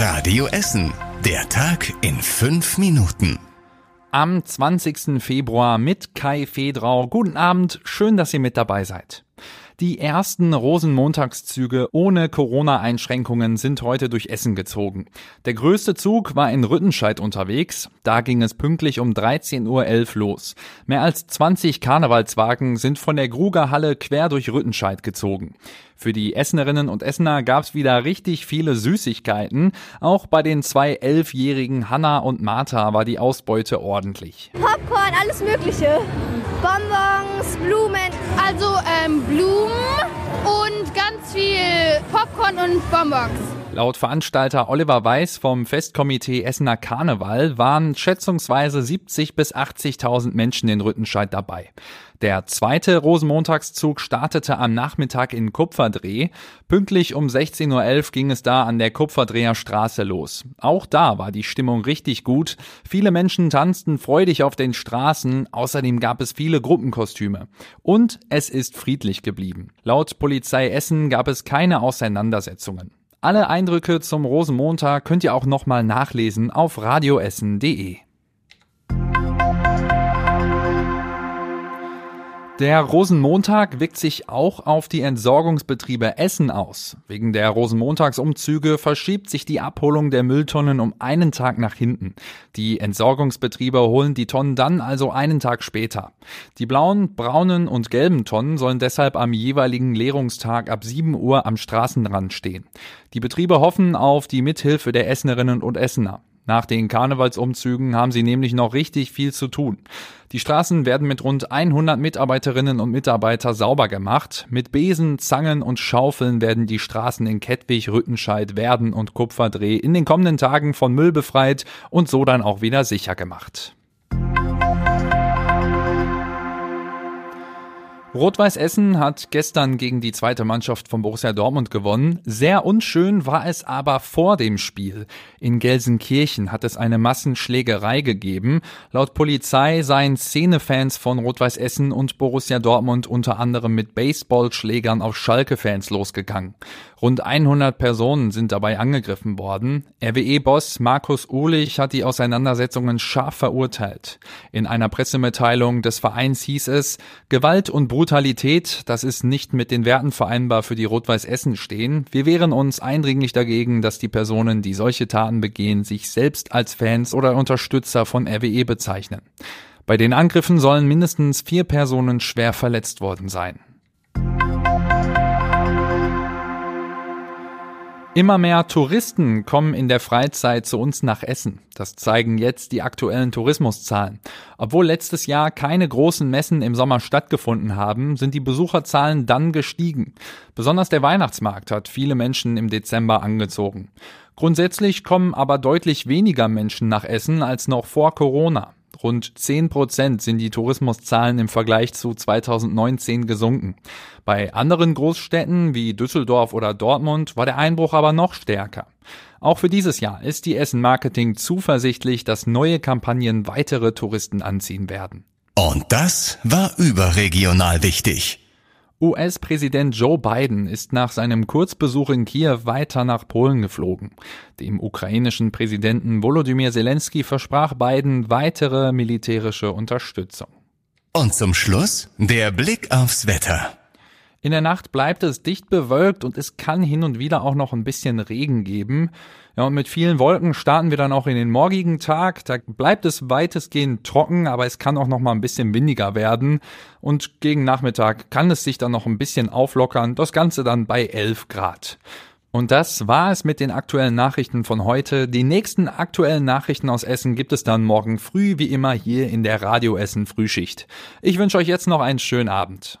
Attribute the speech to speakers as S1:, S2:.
S1: Radio Essen. Der Tag in fünf Minuten.
S2: Am 20. Februar mit Kai Fedrau. Guten Abend, schön, dass ihr mit dabei seid. Die ersten Rosenmontagszüge ohne Corona-Einschränkungen sind heute durch Essen gezogen. Der größte Zug war in Rüttenscheid unterwegs. Da ging es pünktlich um 13.11 Uhr los. Mehr als 20 Karnevalswagen sind von der Grugerhalle quer durch Rüttenscheid gezogen. Für die Essenerinnen und Essener gab's wieder richtig viele Süßigkeiten. Auch bei den zwei elfjährigen Hanna und Martha war die Ausbeute ordentlich.
S3: Popcorn, alles Mögliche. Bonbons, Blumen.
S4: Also ähm, Blumen und ganz viel Popcorn und Bonbons.
S2: Laut Veranstalter Oliver Weiß vom Festkomitee Essener Karneval waren schätzungsweise 70 bis 80.000 Menschen in Rüttenscheid dabei. Der zweite Rosenmontagszug startete am Nachmittag in Kupferdreh. Pünktlich um 16.11 Uhr ging es da an der Kupferdreher Straße los. Auch da war die Stimmung richtig gut. Viele Menschen tanzten freudig auf den Straßen. Außerdem gab es viele Gruppenkostüme. Und es ist friedlich geblieben. Laut Polizei Essen gab es keine Auseinandersetzungen. Alle Eindrücke zum Rosenmontag könnt ihr auch nochmal nachlesen auf radioessen.de. Der Rosenmontag wirkt sich auch auf die Entsorgungsbetriebe Essen aus. Wegen der Rosenmontagsumzüge verschiebt sich die Abholung der Mülltonnen um einen Tag nach hinten. Die Entsorgungsbetriebe holen die Tonnen dann also einen Tag später. Die blauen, braunen und gelben Tonnen sollen deshalb am jeweiligen Leerungstag ab 7 Uhr am Straßenrand stehen. Die Betriebe hoffen auf die Mithilfe der Essenerinnen und Essener. Nach den Karnevalsumzügen haben sie nämlich noch richtig viel zu tun. Die Straßen werden mit rund 100 Mitarbeiterinnen und Mitarbeiter sauber gemacht. Mit Besen, Zangen und Schaufeln werden die Straßen in Kettwig, Rüttenscheid, Werden und Kupferdreh in den kommenden Tagen von Müll befreit und so dann auch wieder sicher gemacht. Rot-Weiß Essen hat gestern gegen die zweite Mannschaft von Borussia Dortmund gewonnen. Sehr unschön war es aber vor dem Spiel. In Gelsenkirchen hat es eine Massenschlägerei gegeben. Laut Polizei seien Szenefans von Rot-Weiß Essen und Borussia Dortmund unter anderem mit Baseballschlägern auf Schalke-Fans losgegangen. Rund 100 Personen sind dabei angegriffen worden. RWE-Boss Markus Uhlich hat die Auseinandersetzungen scharf verurteilt. In einer Pressemitteilung des Vereins hieß es, Gewalt und Brutalität, das ist nicht mit den Werten vereinbar, für die Rot-Weiß Essen stehen. Wir wehren uns eindringlich dagegen, dass die Personen, die solche Taten begehen, sich selbst als Fans oder Unterstützer von RWE bezeichnen. Bei den Angriffen sollen mindestens vier Personen schwer verletzt worden sein. Immer mehr Touristen kommen in der Freizeit zu uns nach Essen. Das zeigen jetzt die aktuellen Tourismuszahlen. Obwohl letztes Jahr keine großen Messen im Sommer stattgefunden haben, sind die Besucherzahlen dann gestiegen. Besonders der Weihnachtsmarkt hat viele Menschen im Dezember angezogen. Grundsätzlich kommen aber deutlich weniger Menschen nach Essen als noch vor Corona. Rund 10 Prozent sind die Tourismuszahlen im Vergleich zu 2019 gesunken. Bei anderen Großstädten wie Düsseldorf oder Dortmund war der Einbruch aber noch stärker. Auch für dieses Jahr ist die Essen Marketing zuversichtlich, dass neue Kampagnen weitere Touristen anziehen werden.
S1: Und das war überregional wichtig.
S2: US-Präsident Joe Biden ist nach seinem Kurzbesuch in Kiew weiter nach Polen geflogen. Dem ukrainischen Präsidenten Volodymyr Zelensky versprach Biden weitere militärische Unterstützung.
S1: Und zum Schluss der Blick aufs Wetter.
S2: In der Nacht bleibt es dicht bewölkt und es kann hin und wieder auch noch ein bisschen Regen geben. Ja, und mit vielen Wolken starten wir dann auch in den morgigen Tag. Da bleibt es weitestgehend trocken, aber es kann auch noch mal ein bisschen windiger werden. Und gegen Nachmittag kann es sich dann noch ein bisschen auflockern. Das Ganze dann bei 11 Grad. Und das war es mit den aktuellen Nachrichten von heute. Die nächsten aktuellen Nachrichten aus Essen gibt es dann morgen früh, wie immer hier in der Radio Essen Frühschicht. Ich wünsche euch jetzt noch einen schönen Abend.